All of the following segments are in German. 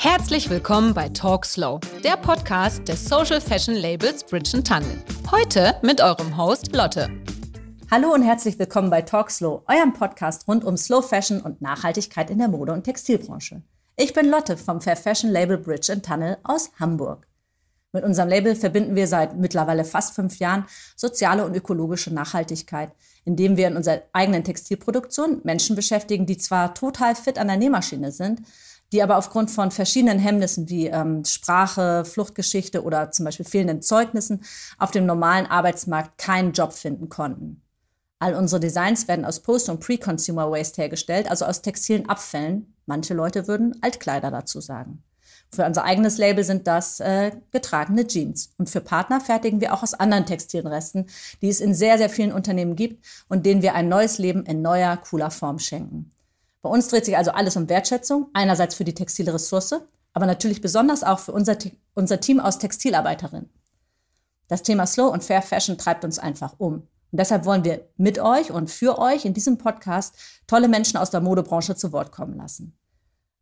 Herzlich willkommen bei Talk Slow, der Podcast des Social Fashion Labels Bridge Tunnel. Heute mit eurem Host Lotte. Hallo und herzlich willkommen bei Talk Slow, eurem Podcast rund um Slow Fashion und Nachhaltigkeit in der Mode- und Textilbranche. Ich bin Lotte vom Fair Fashion Label Bridge Tunnel aus Hamburg. Mit unserem Label verbinden wir seit mittlerweile fast fünf Jahren soziale und ökologische Nachhaltigkeit, indem wir in unserer eigenen Textilproduktion Menschen beschäftigen, die zwar total fit an der Nähmaschine sind, die aber aufgrund von verschiedenen Hemmnissen wie ähm, Sprache, Fluchtgeschichte oder zum Beispiel fehlenden Zeugnissen auf dem normalen Arbeitsmarkt keinen Job finden konnten. All unsere Designs werden aus Post- und Pre-Consumer Waste hergestellt, also aus textilen Abfällen. Manche Leute würden Altkleider dazu sagen. Für unser eigenes Label sind das äh, getragene Jeans. Und für Partner fertigen wir auch aus anderen textilen Resten, die es in sehr, sehr vielen Unternehmen gibt und denen wir ein neues Leben in neuer, cooler Form schenken. Bei uns dreht sich also alles um Wertschätzung, einerseits für die textile Ressource, aber natürlich besonders auch für unser, unser Team aus Textilarbeiterinnen. Das Thema Slow und Fair Fashion treibt uns einfach um. Und deshalb wollen wir mit euch und für euch in diesem Podcast tolle Menschen aus der Modebranche zu Wort kommen lassen.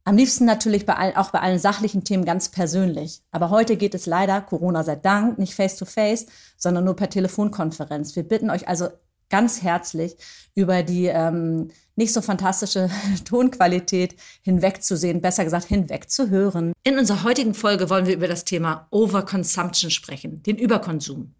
Am liebsten natürlich bei allen, auch bei allen sachlichen Themen ganz persönlich. Aber heute geht es leider, Corona sei Dank, nicht face to face, sondern nur per Telefonkonferenz. Wir bitten euch also ganz herzlich über die ähm, nicht so fantastische Tonqualität hinwegzusehen, besser gesagt hinwegzuhören. In unserer heutigen Folge wollen wir über das Thema Overconsumption sprechen, den Überkonsum.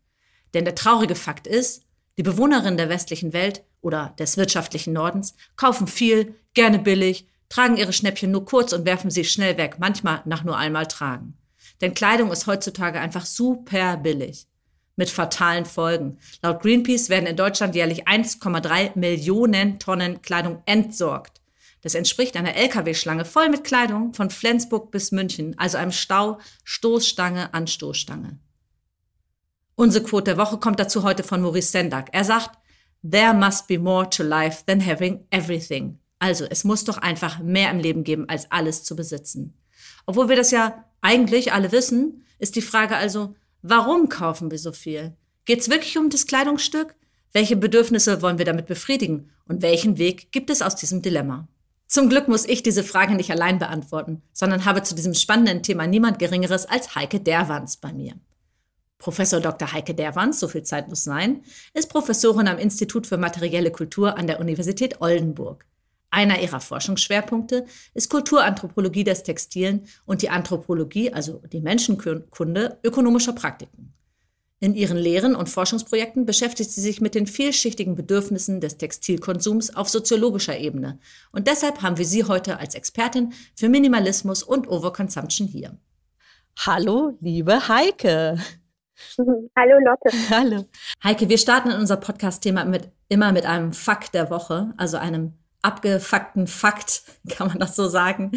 Denn der traurige Fakt ist, die Bewohnerinnen der westlichen Welt oder des wirtschaftlichen Nordens kaufen viel, gerne billig, tragen ihre Schnäppchen nur kurz und werfen sie schnell weg, manchmal nach nur einmal tragen. Denn Kleidung ist heutzutage einfach super billig mit fatalen Folgen. Laut Greenpeace werden in Deutschland jährlich 1,3 Millionen Tonnen Kleidung entsorgt. Das entspricht einer Lkw-Schlange voll mit Kleidung von Flensburg bis München, also einem Stau Stoßstange an Stoßstange. Unsere Quote der Woche kommt dazu heute von Maurice Sendak. Er sagt, There must be more to life than having everything. Also, es muss doch einfach mehr im Leben geben, als alles zu besitzen. Obwohl wir das ja eigentlich alle wissen, ist die Frage also, Warum kaufen wir so viel? Geht es wirklich um das Kleidungsstück? Welche Bedürfnisse wollen wir damit befriedigen? Und welchen Weg gibt es aus diesem Dilemma? Zum Glück muss ich diese Frage nicht allein beantworten, sondern habe zu diesem spannenden Thema niemand Geringeres als Heike Derwans bei mir. Professor Dr. Heike Derwans, so viel Zeit muss sein, ist Professorin am Institut für materielle Kultur an der Universität Oldenburg. Einer ihrer Forschungsschwerpunkte ist Kulturanthropologie des Textilen und die Anthropologie, also die Menschenkunde ökonomischer Praktiken. In ihren Lehren und Forschungsprojekten beschäftigt sie sich mit den vielschichtigen Bedürfnissen des Textilkonsums auf soziologischer Ebene. Und deshalb haben wir sie heute als Expertin für Minimalismus und Overconsumption hier. Hallo, liebe Heike. Hallo Lotte. Hallo. Heike, wir starten in unser Podcast-Thema mit, immer mit einem Fakt der Woche, also einem abgefuckten Fakt, kann man das so sagen.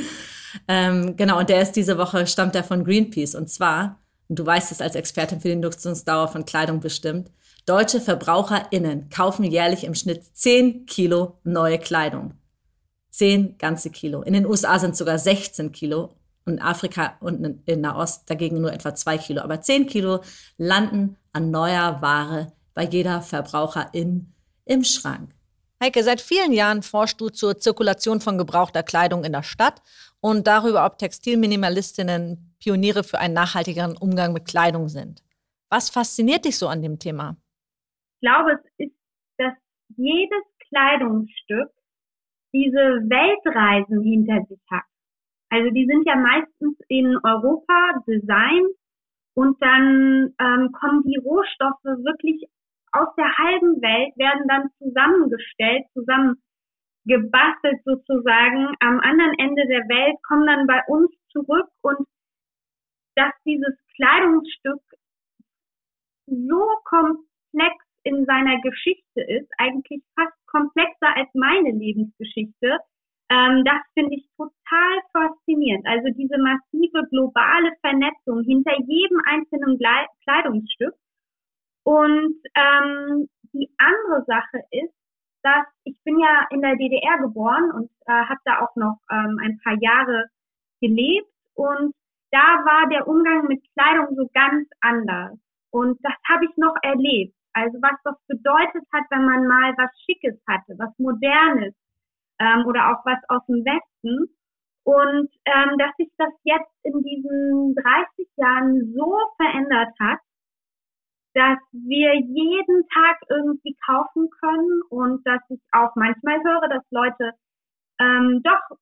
Ähm, genau, und der ist diese Woche, stammt der von Greenpeace. Und zwar, und du weißt es als Expertin für die Nutzungsdauer von Kleidung bestimmt, deutsche VerbraucherInnen kaufen jährlich im Schnitt 10 Kilo neue Kleidung. 10 ganze Kilo. In den USA sind sogar 16 Kilo und in Afrika und in Nahost dagegen nur etwa 2 Kilo. Aber 10 Kilo landen an neuer Ware bei jeder Verbraucherin im Schrank. Heike, seit vielen Jahren forschst du zur Zirkulation von gebrauchter Kleidung in der Stadt und darüber, ob Textilminimalistinnen Pioniere für einen nachhaltigeren Umgang mit Kleidung sind. Was fasziniert dich so an dem Thema? Ich glaube, es ist, dass jedes Kleidungsstück diese Weltreisen hinter sich hat. Also die sind ja meistens in Europa designt und dann ähm, kommen die Rohstoffe wirklich aus der halben Welt werden dann zusammengestellt, zusammengebastelt sozusagen am anderen Ende der Welt, kommen dann bei uns zurück und dass dieses Kleidungsstück so komplex in seiner Geschichte ist, eigentlich fast komplexer als meine Lebensgeschichte, ähm, das finde ich total faszinierend. Also diese massive globale Vernetzung hinter jedem einzelnen Kleidungsstück und ähm, die andere Sache ist, dass ich bin ja in der DDR geboren und äh, habe da auch noch ähm, ein paar Jahre gelebt und da war der Umgang mit Kleidung so ganz anders. Und das habe ich noch erlebt. Also was das bedeutet hat, wenn man mal was Schickes hatte, was Modernes ähm, oder auch was aus dem Westen. Und ähm, dass ich das jetzt in diesen 30 Jahren so verändert hat, dass wir jeden Tag irgendwie kaufen können und dass ich auch manchmal höre, dass Leute ähm, doch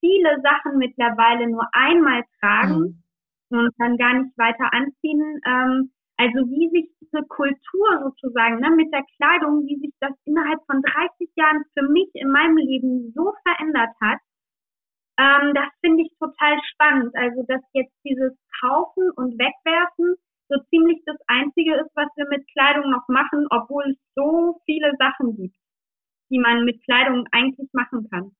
viele Sachen mittlerweile nur einmal tragen mhm. und dann gar nicht weiter anziehen. Ähm, also wie sich diese Kultur sozusagen ne, mit der Kleidung, wie sich das innerhalb von 30 Jahren für mich in meinem Leben so verändert hat, ähm, das finde ich total spannend. Also dass jetzt dieses Kaufen und Wegwerfen so ziemlich das Einzige ist, was wir mit Kleidung noch machen, obwohl es so viele Sachen gibt, die man mit Kleidung eigentlich machen kann.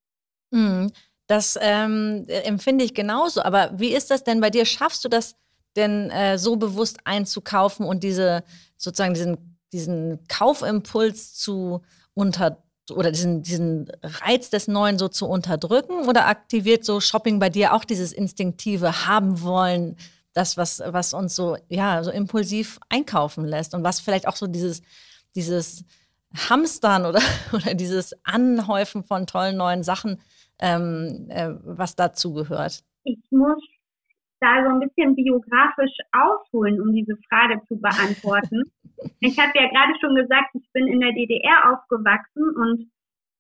Mhm. Das ähm, empfinde ich genauso. Aber wie ist das denn bei dir? Schaffst du das denn äh, so bewusst einzukaufen und diese sozusagen diesen, diesen Kaufimpuls zu unter oder diesen, diesen Reiz des Neuen so zu unterdrücken? Oder aktiviert so Shopping bei dir auch dieses instinktive Haben wollen, das, was, was uns so, ja, so impulsiv einkaufen lässt und was vielleicht auch so dieses, dieses Hamstern oder, oder dieses Anhäufen von tollen neuen Sachen, ähm, äh, was dazu gehört? Ich muss da so ein bisschen biografisch ausholen, um diese Frage zu beantworten. ich habe ja gerade schon gesagt, ich bin in der DDR aufgewachsen und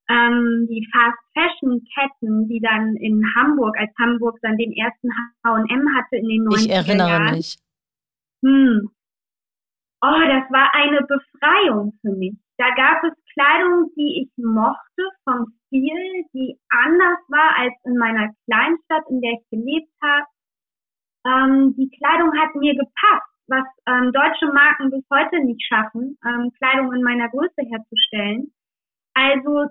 ähm, die Fast Fashion Ketten, die dann in Hamburg, als Hamburg dann den ersten H&M hatte in den 90er Ich erinnere Jahren, mich. Hm. Oh, das war eine Befreiung für mich. Da gab es Kleidung, die ich mochte vom Stil, die anders war als in meiner Kleinstadt, in der ich gelebt habe. Ähm, die Kleidung hat mir gepasst, was ähm, deutsche Marken bis heute nicht schaffen, ähm, Kleidung in meiner Größe herzustellen. Also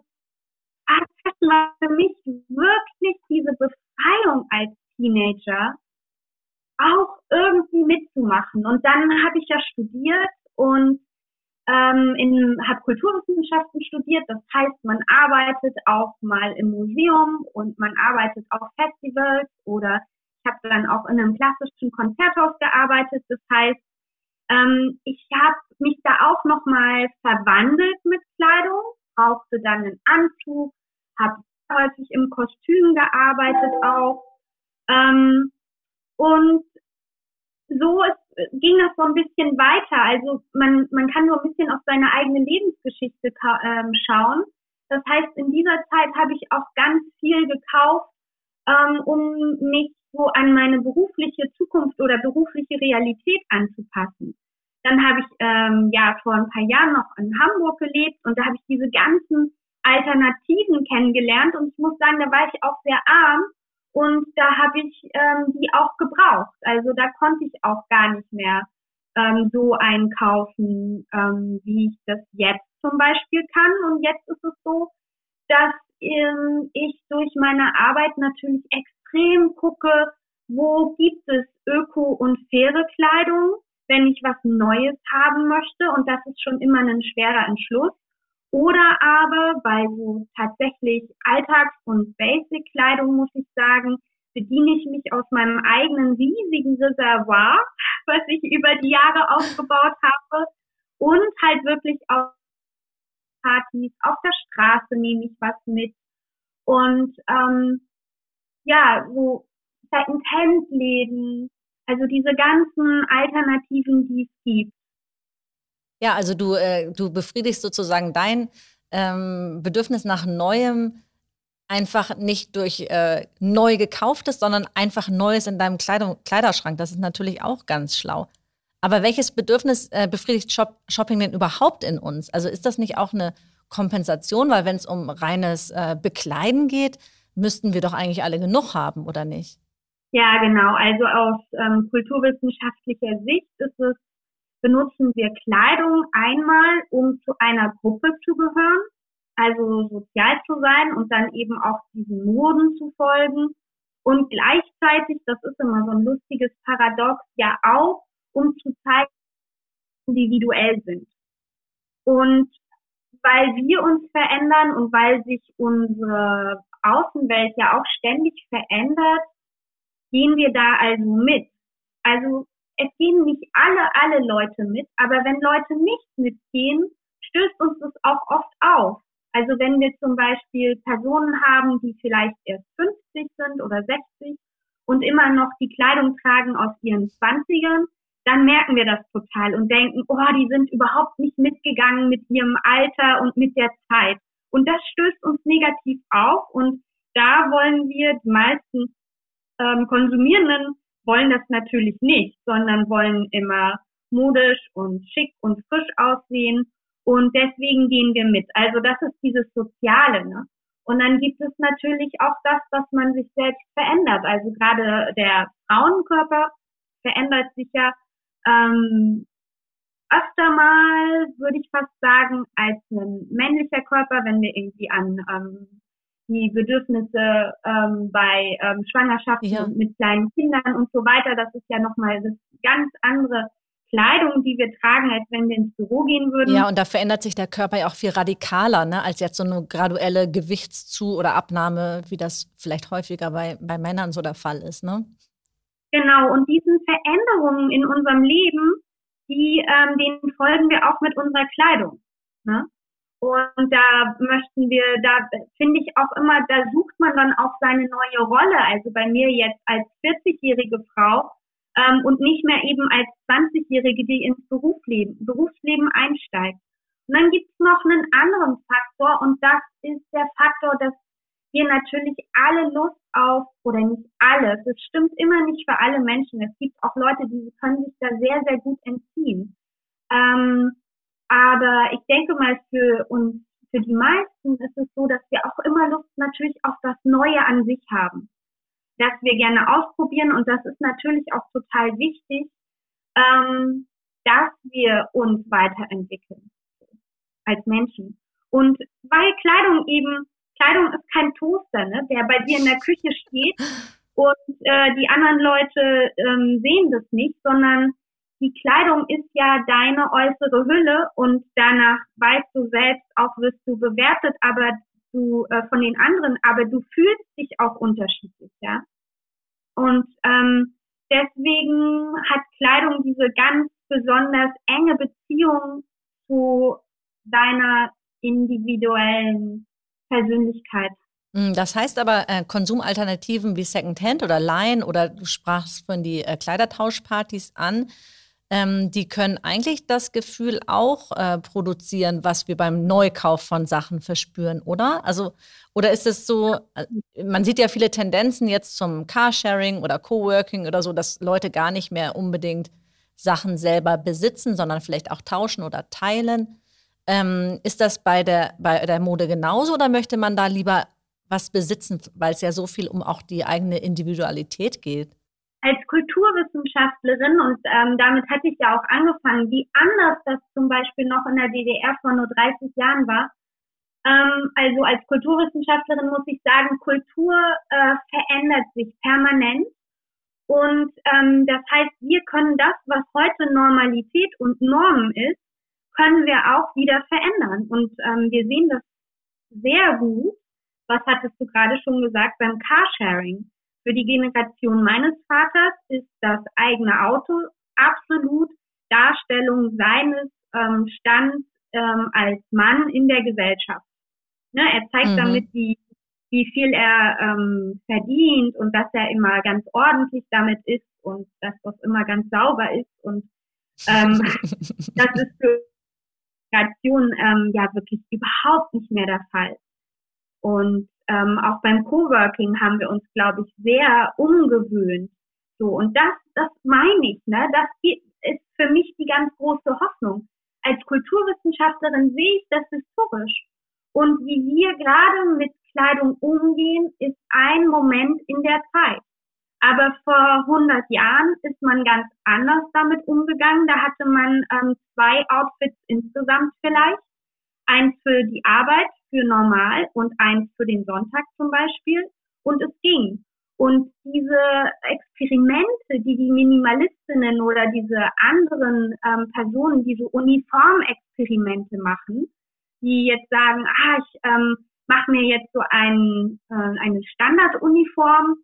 Fashion war für mich wirklich diese Befreiung als Teenager auch irgendwie mitzumachen. Und dann habe ich ja studiert und ähm, in habe Kulturwissenschaften studiert. Das heißt, man arbeitet auch mal im Museum und man arbeitet auf Festivals oder ich habe dann auch in einem klassischen Konzerthaus gearbeitet. Das heißt, ähm, ich habe mich da auch nochmal verwandelt mit Kleidung, brauchte dann einen Anzug, habe häufig im Kostüm gearbeitet auch. Ähm, und so ist, ging das so ein bisschen weiter. Also man, man kann so ein bisschen auf seine eigene Lebensgeschichte ähm, schauen. Das heißt, in dieser Zeit habe ich auch ganz viel gekauft, ähm, um mich so an meine berufliche Zukunft oder berufliche Realität anzupassen. Dann habe ich ähm, ja vor ein paar Jahren noch in Hamburg gelebt und da habe ich diese ganzen Alternativen kennengelernt und ich muss sagen, da war ich auch sehr arm und da habe ich ähm, die auch gebraucht. Also da konnte ich auch gar nicht mehr ähm, so einkaufen, ähm, wie ich das jetzt zum Beispiel kann. Und jetzt ist es so, dass ähm, ich durch meine Arbeit natürlich extrem gucke, wo gibt es öko- und faire Kleidung, wenn ich was Neues haben möchte. Und das ist schon immer ein schwerer Entschluss. Oder aber bei so tatsächlich Alltags- und Basic-Kleidung, muss ich sagen, bediene ich mich aus meinem eigenen riesigen Reservoir, was ich über die Jahre aufgebaut habe. Und halt wirklich auf Partys, auf der Straße nehme ich was mit. Und ähm, ja, so Second-Hand-Läden, also diese ganzen Alternativen, die es gibt. Ja, also du, äh, du befriedigst sozusagen dein ähm, Bedürfnis nach Neuem einfach nicht durch äh, neu gekauftes, sondern einfach Neues in deinem Kleidung, Kleiderschrank. Das ist natürlich auch ganz schlau. Aber welches Bedürfnis äh, befriedigt Shop Shopping denn überhaupt in uns? Also ist das nicht auch eine Kompensation? Weil wenn es um reines äh, Bekleiden geht, müssten wir doch eigentlich alle genug haben, oder nicht? Ja, genau. Also aus ähm, kulturwissenschaftlicher Sicht ist es benutzen wir Kleidung einmal, um zu einer Gruppe zu gehören, also sozial zu sein und dann eben auch diesen Moden zu folgen. Und gleichzeitig, das ist immer so ein lustiges Paradox, ja auch, um zu zeigen, individuell sind. Und weil wir uns verändern und weil sich unsere Außenwelt ja auch ständig verändert, gehen wir da also mit. Also es gehen nicht alle, alle Leute mit, aber wenn Leute nicht mitgehen, stößt uns das auch oft auf. Also wenn wir zum Beispiel Personen haben, die vielleicht erst 50 sind oder 60 und immer noch die Kleidung tragen aus ihren Zwanzigern, dann merken wir das total und denken, oh, die sind überhaupt nicht mitgegangen mit ihrem Alter und mit der Zeit. Und das stößt uns negativ auf und da wollen wir, die meisten ähm, Konsumierenden wollen das natürlich nicht, sondern wollen immer modisch und schick und frisch aussehen und deswegen gehen wir mit. Also das ist dieses Soziale. Ne? Und dann gibt es natürlich auch das, was man sich selbst verändert. Also gerade der Frauenkörper verändert sich ja ähm, öfter mal, würde ich fast sagen, als ein männlicher Körper, wenn wir irgendwie an ähm, die Bedürfnisse ähm, bei ähm, Schwangerschaften ja. mit kleinen Kindern und so weiter. Das ist ja nochmal das ganz andere Kleidung, die wir tragen, als wenn wir ins Büro gehen würden. Ja, und da verändert sich der Körper ja auch viel radikaler, ne, als jetzt so eine graduelle Gewichtszu- oder Abnahme, wie das vielleicht häufiger bei, bei Männern so der Fall ist. Ne? Genau, und diesen Veränderungen in unserem Leben, die, ähm, denen folgen wir auch mit unserer Kleidung. Ne? Und da möchten wir, da finde ich auch immer, da sucht man dann auch seine neue Rolle. Also bei mir jetzt als 40-jährige Frau ähm, und nicht mehr eben als 20-Jährige, die ins Berufsleben, Berufsleben einsteigt. Und dann gibt es noch einen anderen Faktor und das ist der Faktor, dass wir natürlich alle Lust auf, oder nicht alle, das stimmt immer nicht für alle Menschen. Es gibt auch Leute, die können sich da sehr, sehr gut entziehen. Ähm, aber ich denke mal, für uns, für die meisten ist es so, dass wir auch immer Lust natürlich auf das Neue an sich haben das wir gerne ausprobieren. Und das ist natürlich auch total wichtig, ähm, dass wir uns weiterentwickeln als Menschen. Und weil Kleidung eben, Kleidung ist kein Toaster, ne, der bei dir in der Küche steht und äh, die anderen Leute ähm, sehen das nicht, sondern die Kleidung ist ja deine äußere Hülle und danach weißt du selbst auch, wirst du bewertet, aber du äh, von den anderen, aber du fühlst dich auch unterschiedlich, ja. Und ähm, deswegen hat Kleidung diese ganz besonders enge Beziehung zu deiner individuellen Persönlichkeit. Hm, das heißt aber, äh, Konsumalternativen wie Secondhand oder Line oder du sprachst von die äh, Kleidertauschpartys an, ähm, die können eigentlich das Gefühl auch äh, produzieren, was wir beim Neukauf von Sachen verspüren, oder? Also, oder ist es so, äh, man sieht ja viele Tendenzen jetzt zum Carsharing oder Coworking oder so, dass Leute gar nicht mehr unbedingt Sachen selber besitzen, sondern vielleicht auch tauschen oder teilen. Ähm, ist das bei der, bei der Mode genauso oder möchte man da lieber was besitzen, weil es ja so viel um auch die eigene Individualität geht? Als Kulturwissenschaftlerin, und ähm, damit hatte ich ja auch angefangen, wie anders das zum Beispiel noch in der DDR vor nur 30 Jahren war. Ähm, also als Kulturwissenschaftlerin muss ich sagen, Kultur äh, verändert sich permanent. Und ähm, das heißt, wir können das, was heute Normalität und Normen ist, können wir auch wieder verändern. Und ähm, wir sehen das sehr gut. Was hattest du gerade schon gesagt beim Carsharing? Für die Generation meines Vaters ist das eigene Auto absolut Darstellung seines ähm, Stands ähm, als Mann in der Gesellschaft. Ne, er zeigt mhm. damit, wie, wie viel er ähm, verdient und dass er immer ganz ordentlich damit ist und dass das immer ganz sauber ist. Und ähm, das ist für Generationen ähm, ja wirklich überhaupt nicht mehr der Fall. Und ähm, auch beim Coworking haben wir uns, glaube ich, sehr umgewöhnt. So, und das, das meine ich, ne? Das ist für mich die ganz große Hoffnung. Als Kulturwissenschaftlerin sehe ich das historisch. Und wie wir gerade mit Kleidung umgehen, ist ein Moment in der Zeit. Aber vor 100 Jahren ist man ganz anders damit umgegangen. Da hatte man ähm, zwei Outfits insgesamt vielleicht. Eins für die Arbeit für normal und eins für den Sonntag zum Beispiel. Und es ging. Und diese Experimente, die die Minimalistinnen oder diese anderen ähm, Personen, diese Uniformexperimente machen, die jetzt sagen, ah, ich ähm, mache mir jetzt so ein, äh, eine Standarduniform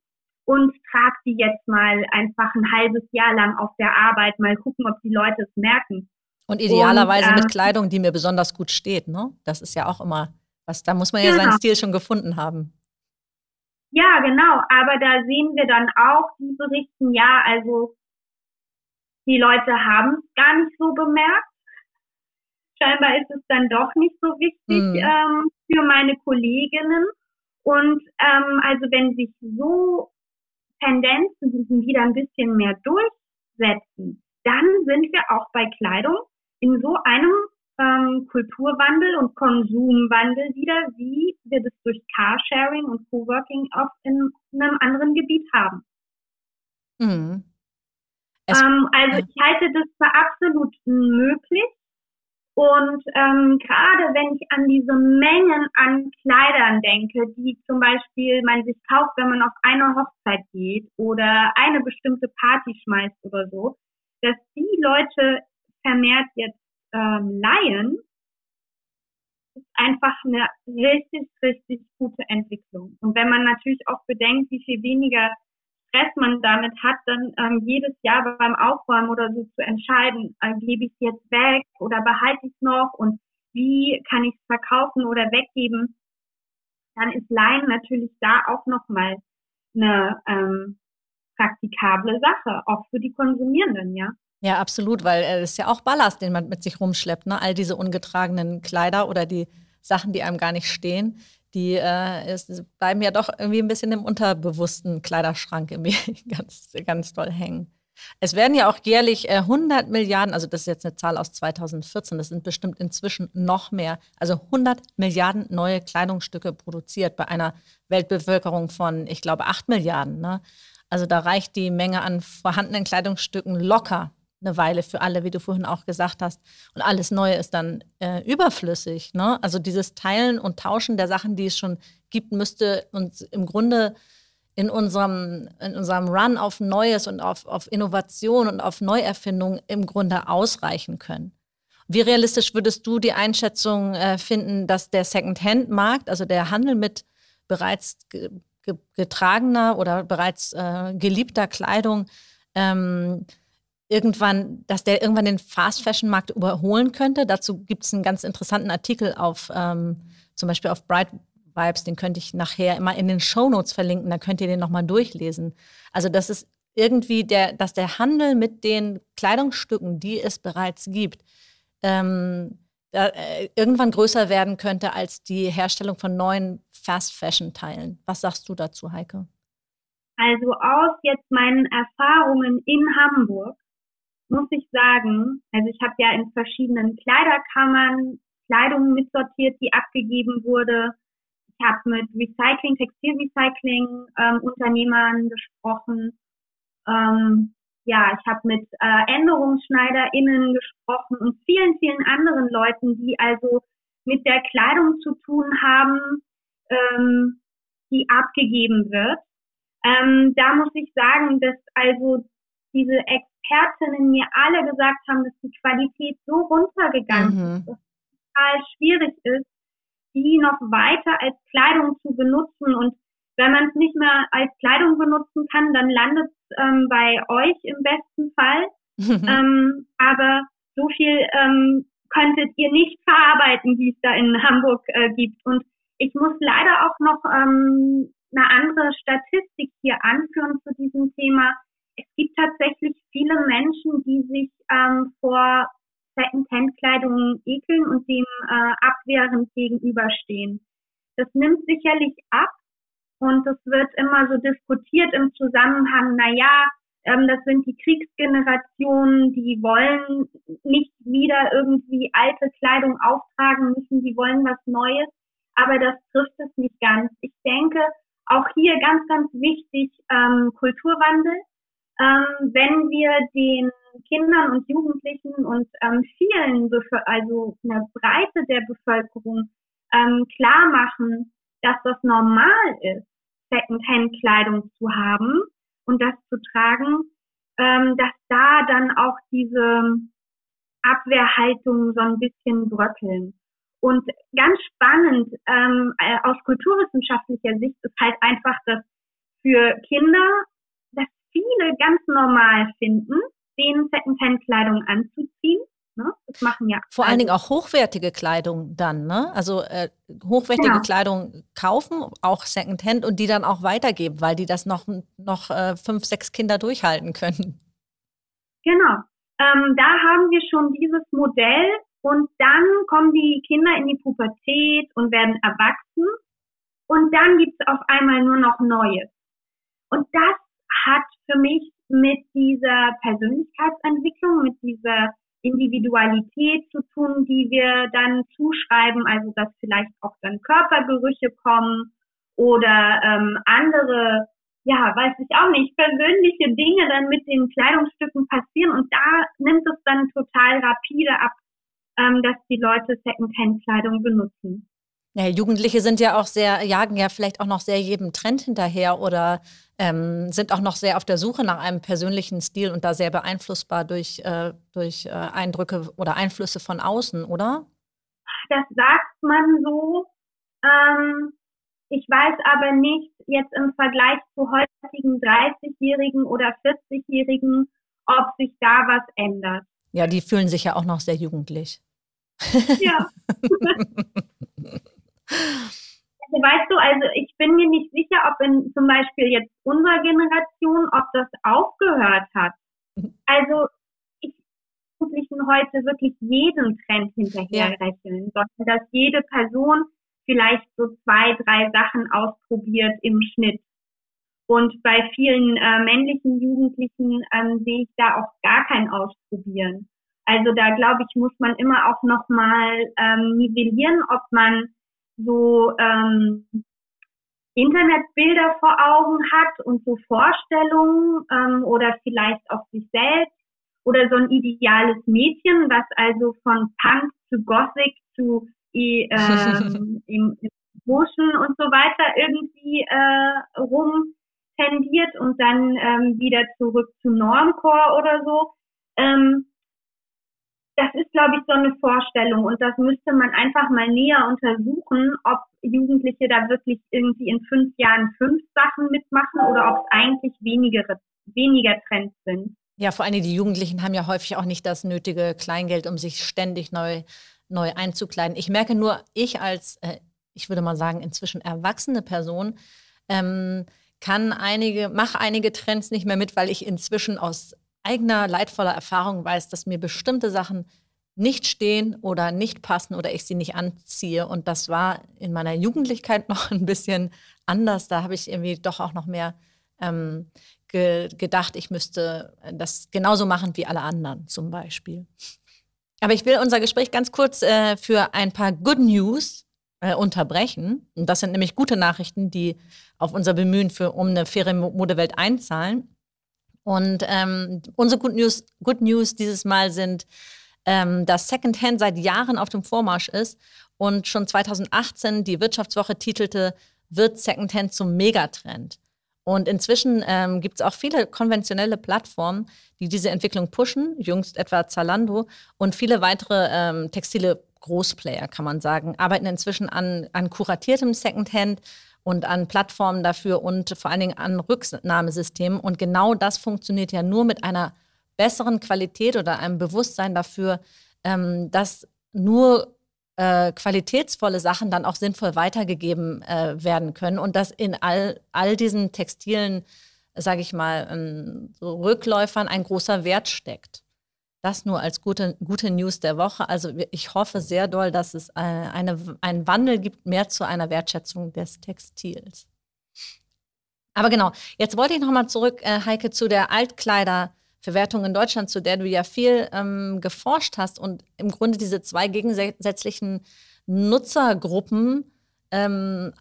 und trage die jetzt mal einfach ein halbes Jahr lang auf der Arbeit, mal gucken, ob die Leute es merken. Und idealerweise und, äh, mit Kleidung, die mir besonders gut steht, ne? Das ist ja auch immer was, da muss man ja genau. seinen Stil schon gefunden haben. Ja, genau. Aber da sehen wir dann auch, die berichten, ja, also die Leute haben es gar nicht so bemerkt. Scheinbar ist es dann doch nicht so wichtig mhm. ähm, für meine Kolleginnen. Und ähm, also wenn sich so Tendenzen wieder ein bisschen mehr durchsetzen, dann sind wir auch bei Kleidung in so einem ähm, Kulturwandel und Konsumwandel wieder, wie wir das durch Carsharing und Coworking auch in einem anderen Gebiet haben. Mhm. Ähm, also ich halte das für absolut möglich. Und ähm, gerade wenn ich an diese Mengen an Kleidern denke, die zum Beispiel man sich kauft, wenn man auf eine Hochzeit geht oder eine bestimmte Party schmeißt oder so, dass die Leute vermehrt jetzt ähm, leihen, ist einfach eine richtig, richtig gute Entwicklung. Und wenn man natürlich auch bedenkt, wie viel weniger Stress man damit hat, dann ähm, jedes Jahr beim Aufräumen oder so zu entscheiden, äh, gebe ich es jetzt weg oder behalte ich es noch und wie kann ich es verkaufen oder weggeben, dann ist Leihen natürlich da auch nochmal eine ähm, praktikable Sache, auch für die Konsumierenden, ja. Ja, absolut, weil es äh, ist ja auch Ballast, den man mit sich rumschleppt, ne? All diese ungetragenen Kleider oder die Sachen, die einem gar nicht stehen, die äh, ist, bleiben ja doch irgendwie ein bisschen im unterbewussten Kleiderschrank irgendwie ganz, ganz doll hängen. Es werden ja auch jährlich äh, 100 Milliarden, also das ist jetzt eine Zahl aus 2014, das sind bestimmt inzwischen noch mehr, also 100 Milliarden neue Kleidungsstücke produziert bei einer Weltbevölkerung von, ich glaube, 8 Milliarden. Ne? Also da reicht die Menge an vorhandenen Kleidungsstücken locker eine Weile für alle, wie du vorhin auch gesagt hast. Und alles Neue ist dann äh, überflüssig. Ne? Also dieses Teilen und Tauschen der Sachen, die es schon gibt, müsste uns im Grunde in unserem, in unserem Run auf Neues und auf, auf Innovation und auf Neuerfindung im Grunde ausreichen können. Wie realistisch würdest du die Einschätzung äh, finden, dass der Second-Hand-Markt, also der Handel mit bereits getragener oder bereits äh, geliebter Kleidung, ähm, irgendwann, dass der irgendwann den Fast Fashion Markt überholen könnte. Dazu gibt es einen ganz interessanten Artikel auf ähm, zum Beispiel auf Bright Vibes, den könnte ich nachher immer in den Show Notes verlinken, da könnt ihr den nochmal durchlesen. Also das ist irgendwie der, dass der Handel mit den Kleidungsstücken, die es bereits gibt, ähm, da, äh, irgendwann größer werden könnte als die Herstellung von neuen Fast Fashion Teilen. Was sagst du dazu, Heike? Also aus jetzt meinen Erfahrungen in Hamburg muss ich sagen, also ich habe ja in verschiedenen Kleiderkammern Kleidung mitsortiert, die abgegeben wurde. Ich habe mit Recycling, Textilrecycling ähm, gesprochen. Ähm, ja, ich habe mit äh, ÄnderungsschneiderInnen gesprochen und vielen, vielen anderen Leuten, die also mit der Kleidung zu tun haben, ähm, die abgegeben wird. Ähm, da muss ich sagen, dass also diese Expertinnen mir alle gesagt haben, dass die Qualität so runtergegangen mhm. ist, dass es total schwierig ist, die noch weiter als Kleidung zu benutzen. Und wenn man es nicht mehr als Kleidung benutzen kann, dann landet es ähm, bei euch im besten Fall. ähm, aber so viel ähm, könntet ihr nicht verarbeiten, wie es da in Hamburg äh, gibt. Und ich muss leider auch noch ähm, eine andere Statistik hier anführen zu diesem Thema es gibt tatsächlich viele Menschen, die sich ähm, vor Second-Hand-Kleidung ekeln und dem äh, abwehrend gegenüberstehen. Das nimmt sicherlich ab und es wird immer so diskutiert im Zusammenhang, na ja, ähm, das sind die Kriegsgenerationen, die wollen nicht wieder irgendwie alte Kleidung auftragen müssen, die wollen was Neues, aber das trifft es nicht ganz. Ich denke, auch hier ganz, ganz wichtig ähm, Kulturwandel ähm, wenn wir den Kindern und Jugendlichen und ähm, vielen, also einer Breite der Bevölkerung ähm, klar machen, dass das normal ist, Secondhand-Kleidung zu haben und das zu tragen, ähm, dass da dann auch diese Abwehrhaltung so ein bisschen bröckeln. Und ganz spannend ähm, äh, aus kulturwissenschaftlicher Sicht ist halt einfach, dass für Kinder viele ganz normal finden, denen Secondhand-Kleidung anzuziehen. Ne? Das machen ja. Vor allen Dingen auch hochwertige Kleidung dann, ne? Also äh, hochwertige genau. Kleidung kaufen, auch Secondhand und die dann auch weitergeben, weil die das noch, noch äh, fünf, sechs Kinder durchhalten können. Genau. Ähm, da haben wir schon dieses Modell und dann kommen die Kinder in die Pubertät und werden erwachsen und dann gibt es auf einmal nur noch Neues. Und das hat für mich mit dieser Persönlichkeitsentwicklung, mit dieser Individualität zu tun, die wir dann zuschreiben, also dass vielleicht auch dann Körpergerüche kommen oder ähm, andere, ja, weiß ich auch nicht, persönliche Dinge dann mit den Kleidungsstücken passieren und da nimmt es dann total rapide ab, ähm, dass die Leute Secondhand-Kleidung benutzen. Ja, Jugendliche sind ja auch sehr, jagen ja vielleicht auch noch sehr jedem Trend hinterher oder ähm, sind auch noch sehr auf der Suche nach einem persönlichen Stil und da sehr beeinflussbar durch, äh, durch äh, Eindrücke oder Einflüsse von außen, oder? Das sagt man so. Ähm, ich weiß aber nicht jetzt im Vergleich zu heutigen 30-Jährigen oder 40-Jährigen, ob sich da was ändert. Ja, die fühlen sich ja auch noch sehr jugendlich. Ja. Also weißt du, also ich bin mir nicht sicher, ob in zum Beispiel jetzt unserer Generation, ob das aufgehört hat. Also ich Jugendlichen heute wirklich jeden Trend hinterherrechnen, ja. sondern dass jede Person vielleicht so zwei, drei Sachen ausprobiert im Schnitt. Und bei vielen äh, männlichen Jugendlichen ähm, sehe ich da auch gar kein Ausprobieren. Also da glaube ich, muss man immer auch nochmal ähm, nivellieren, ob man so ähm, Internetbilder vor Augen hat und so Vorstellungen ähm, oder vielleicht auch sich selbst oder so ein ideales Mädchen, was also von Punk zu Gothic zu ähm, im, im Motion und so weiter irgendwie äh, rum tendiert und dann ähm, wieder zurück zu Normcore oder so. Ähm, das ist, glaube ich, so eine Vorstellung und das müsste man einfach mal näher untersuchen, ob Jugendliche da wirklich irgendwie in fünf Jahren fünf Sachen mitmachen oder ob es eigentlich weniger, weniger Trends sind. Ja, vor allem die Jugendlichen haben ja häufig auch nicht das nötige Kleingeld, um sich ständig neu, neu einzukleiden. Ich merke nur, ich als, äh, ich würde mal sagen, inzwischen erwachsene Person, ähm, kann einige, mache einige Trends nicht mehr mit, weil ich inzwischen aus eigener leidvoller Erfahrung weiß, dass mir bestimmte Sachen nicht stehen oder nicht passen oder ich sie nicht anziehe. Und das war in meiner Jugendlichkeit noch ein bisschen anders. Da habe ich irgendwie doch auch noch mehr ähm, ge gedacht, ich müsste das genauso machen wie alle anderen zum Beispiel. Aber ich will unser Gespräch ganz kurz äh, für ein paar Good News äh, unterbrechen. Und das sind nämlich gute Nachrichten, die auf unser Bemühen für, um eine faire Modewelt einzahlen. Und ähm, unsere Good News, Good News dieses Mal sind, ähm, dass Secondhand seit Jahren auf dem Vormarsch ist und schon 2018 die Wirtschaftswoche titelte, wird Secondhand zum Megatrend. Und inzwischen ähm, gibt es auch viele konventionelle Plattformen, die diese Entwicklung pushen, jüngst etwa Zalando und viele weitere ähm, textile Großplayer, kann man sagen, arbeiten inzwischen an, an kuratiertem Secondhand und an Plattformen dafür und vor allen Dingen an Rücknahmesystemen. Und genau das funktioniert ja nur mit einer besseren Qualität oder einem Bewusstsein dafür, ähm, dass nur äh, qualitätsvolle Sachen dann auch sinnvoll weitergegeben äh, werden können und dass in all, all diesen textilen, sage ich mal, ähm, Rückläufern ein großer Wert steckt. Das nur als gute, gute News der Woche. Also ich hoffe sehr doll, dass es eine, äh, eine, einen Wandel gibt, mehr zu einer Wertschätzung des Textils. Aber genau, jetzt wollte ich nochmal zurück, äh, Heike, zu der Altkleiderverwertung in Deutschland, zu der du ja viel ähm, geforscht hast und im Grunde diese zwei gegensätzlichen Nutzergruppen, ähm,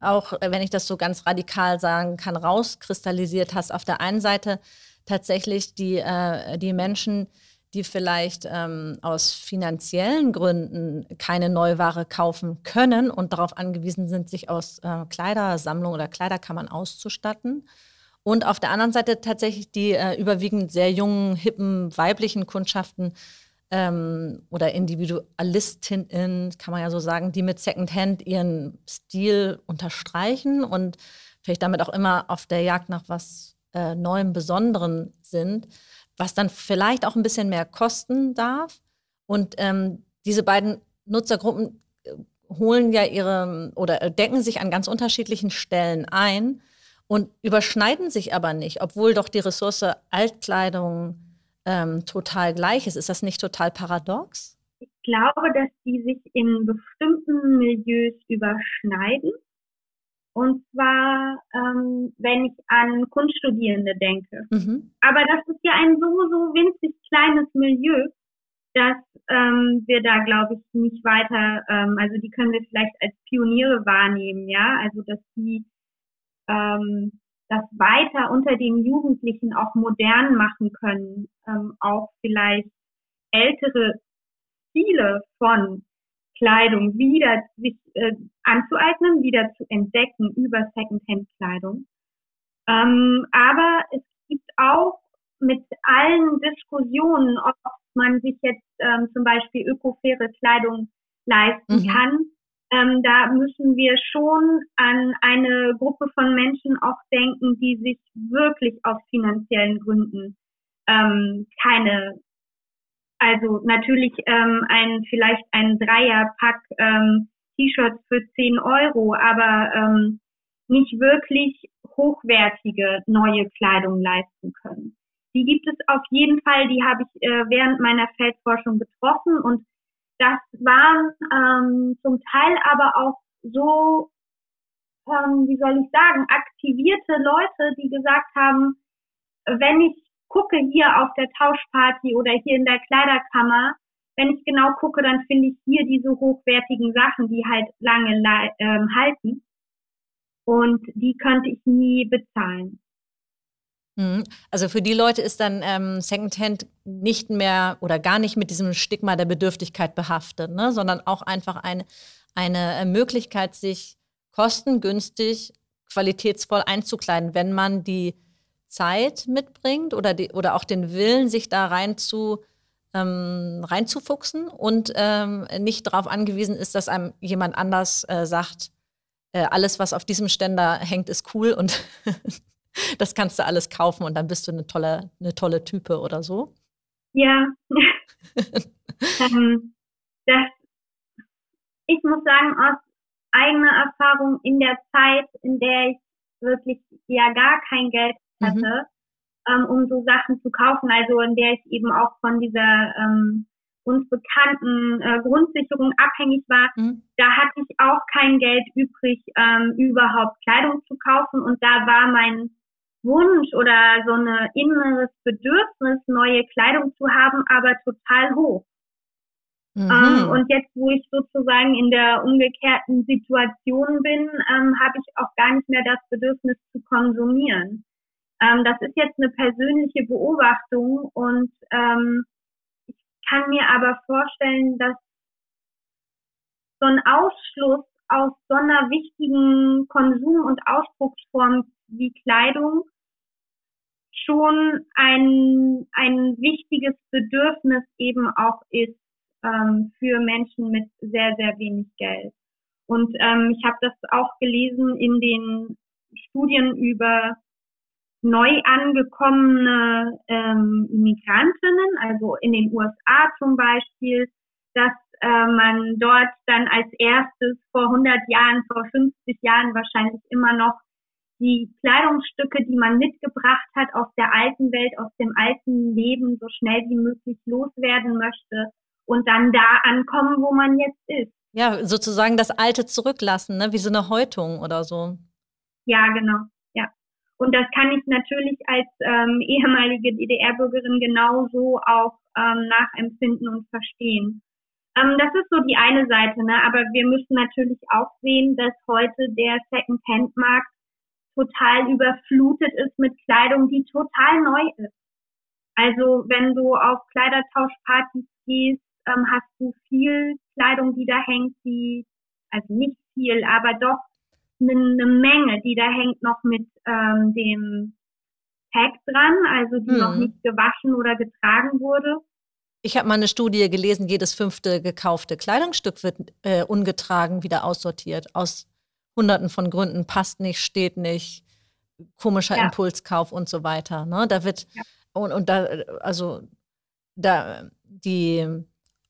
auch wenn ich das so ganz radikal sagen kann, rauskristallisiert hast. Auf der einen Seite tatsächlich die, äh, die Menschen, die vielleicht ähm, aus finanziellen Gründen keine Neuware kaufen können und darauf angewiesen sind, sich aus äh, Kleidersammlungen oder Kleiderkammern auszustatten. Und auf der anderen Seite tatsächlich die äh, überwiegend sehr jungen, hippen, weiblichen Kundschaften ähm, oder Individualistinnen, kann man ja so sagen, die mit Secondhand ihren Stil unterstreichen und vielleicht damit auch immer auf der Jagd nach was äh, Neuem, Besonderen sind was dann vielleicht auch ein bisschen mehr kosten darf Und ähm, diese beiden Nutzergruppen äh, holen ja ihre oder decken sich an ganz unterschiedlichen Stellen ein und überschneiden sich aber nicht, obwohl doch die Ressource Altkleidung ähm, total gleich ist. Ist das nicht total paradox? Ich glaube, dass die sich in bestimmten Milieus überschneiden. Und zwar, ähm, wenn ich an Kunststudierende denke. Mhm. Aber das ist ja ein so, so winzig kleines Milieu, dass ähm, wir da, glaube ich, nicht weiter, ähm, also die können wir vielleicht als Pioniere wahrnehmen, ja, also dass die ähm, das weiter unter den Jugendlichen auch modern machen können, ähm, auch vielleicht ältere Stile von Kleidung wieder sich äh, anzueignen, wieder zu entdecken über Secondhand-Kleidung. Ähm, aber es gibt auch mit allen Diskussionen, ob man sich jetzt ähm, zum Beispiel ökofaire Kleidung leisten mhm. kann, ähm, da müssen wir schon an eine Gruppe von Menschen auch denken, die sich wirklich aus finanziellen Gründen ähm, keine, also natürlich ähm, ein vielleicht ein Dreierpack ähm, T-Shirts für 10 Euro, aber ähm, nicht wirklich hochwertige neue Kleidung leisten können. Die gibt es auf jeden Fall, die habe ich äh, während meiner Feldforschung getroffen und das waren ähm, zum Teil aber auch so, ähm, wie soll ich sagen, aktivierte Leute, die gesagt haben, wenn ich gucke hier auf der Tauschparty oder hier in der Kleiderkammer, wenn ich genau gucke, dann finde ich hier diese hochwertigen Sachen, die halt lange ähm, halten. Und die könnte ich nie bezahlen. Mhm. Also für die Leute ist dann ähm, Secondhand nicht mehr oder gar nicht mit diesem Stigma der Bedürftigkeit behaftet, ne? sondern auch einfach eine, eine äh, Möglichkeit, sich kostengünstig, qualitätsvoll einzukleiden, wenn man die Zeit mitbringt oder, die, oder auch den Willen, sich da rein zu, ähm, reinzufuchsen und ähm, nicht darauf angewiesen ist, dass einem jemand anders äh, sagt, äh, alles, was auf diesem Ständer hängt, ist cool und das kannst du alles kaufen und dann bist du eine tolle, eine tolle Type oder so? Ja. ähm, das, ich muss sagen, aus eigener Erfahrung in der Zeit, in der ich wirklich ja gar kein Geld. Hatte, mhm. ähm, um so Sachen zu kaufen, also in der ich eben auch von dieser ähm, uns bekannten äh, Grundsicherung abhängig war, mhm. da hatte ich auch kein Geld übrig, ähm, überhaupt Kleidung zu kaufen und da war mein Wunsch oder so ein inneres Bedürfnis, neue Kleidung zu haben, aber total hoch. Mhm. Ähm, und jetzt, wo ich sozusagen in der umgekehrten Situation bin, ähm, habe ich auch gar nicht mehr das Bedürfnis zu konsumieren. Ähm, das ist jetzt eine persönliche Beobachtung und ähm, ich kann mir aber vorstellen, dass so ein Ausschluss aus so einer wichtigen Konsum- und Ausdrucksform wie Kleidung schon ein, ein wichtiges Bedürfnis eben auch ist ähm, für Menschen mit sehr, sehr wenig Geld. Und ähm, ich habe das auch gelesen in den Studien über neu angekommene ähm, Migrantinnen, also in den USA zum Beispiel, dass äh, man dort dann als erstes vor 100 Jahren, vor 50 Jahren wahrscheinlich immer noch die Kleidungsstücke, die man mitgebracht hat aus der alten Welt, aus dem alten Leben, so schnell wie möglich loswerden möchte und dann da ankommen, wo man jetzt ist. Ja, sozusagen das Alte zurücklassen, ne? wie so eine Häutung oder so. Ja, genau. Und das kann ich natürlich als ähm, ehemalige DDR-Bürgerin genauso auch ähm, nachempfinden und verstehen. Ähm, das ist so die eine Seite, ne? aber wir müssen natürlich auch sehen, dass heute der Second-Hand-Markt total überflutet ist mit Kleidung, die total neu ist. Also wenn du auf Kleidertauschpartys gehst, ähm, hast du viel Kleidung, die da hängt, die, also nicht viel, aber doch eine, Menge, die da hängt noch mit ähm, dem Tag dran, also die hm. noch nicht gewaschen oder getragen wurde. Ich habe mal eine Studie gelesen, jedes fünfte gekaufte Kleidungsstück wird äh, ungetragen wieder aussortiert aus hunderten von Gründen, passt nicht, steht nicht, komischer ja. Impulskauf und so weiter. Ne? Da wird, ja. und, und da, also da, die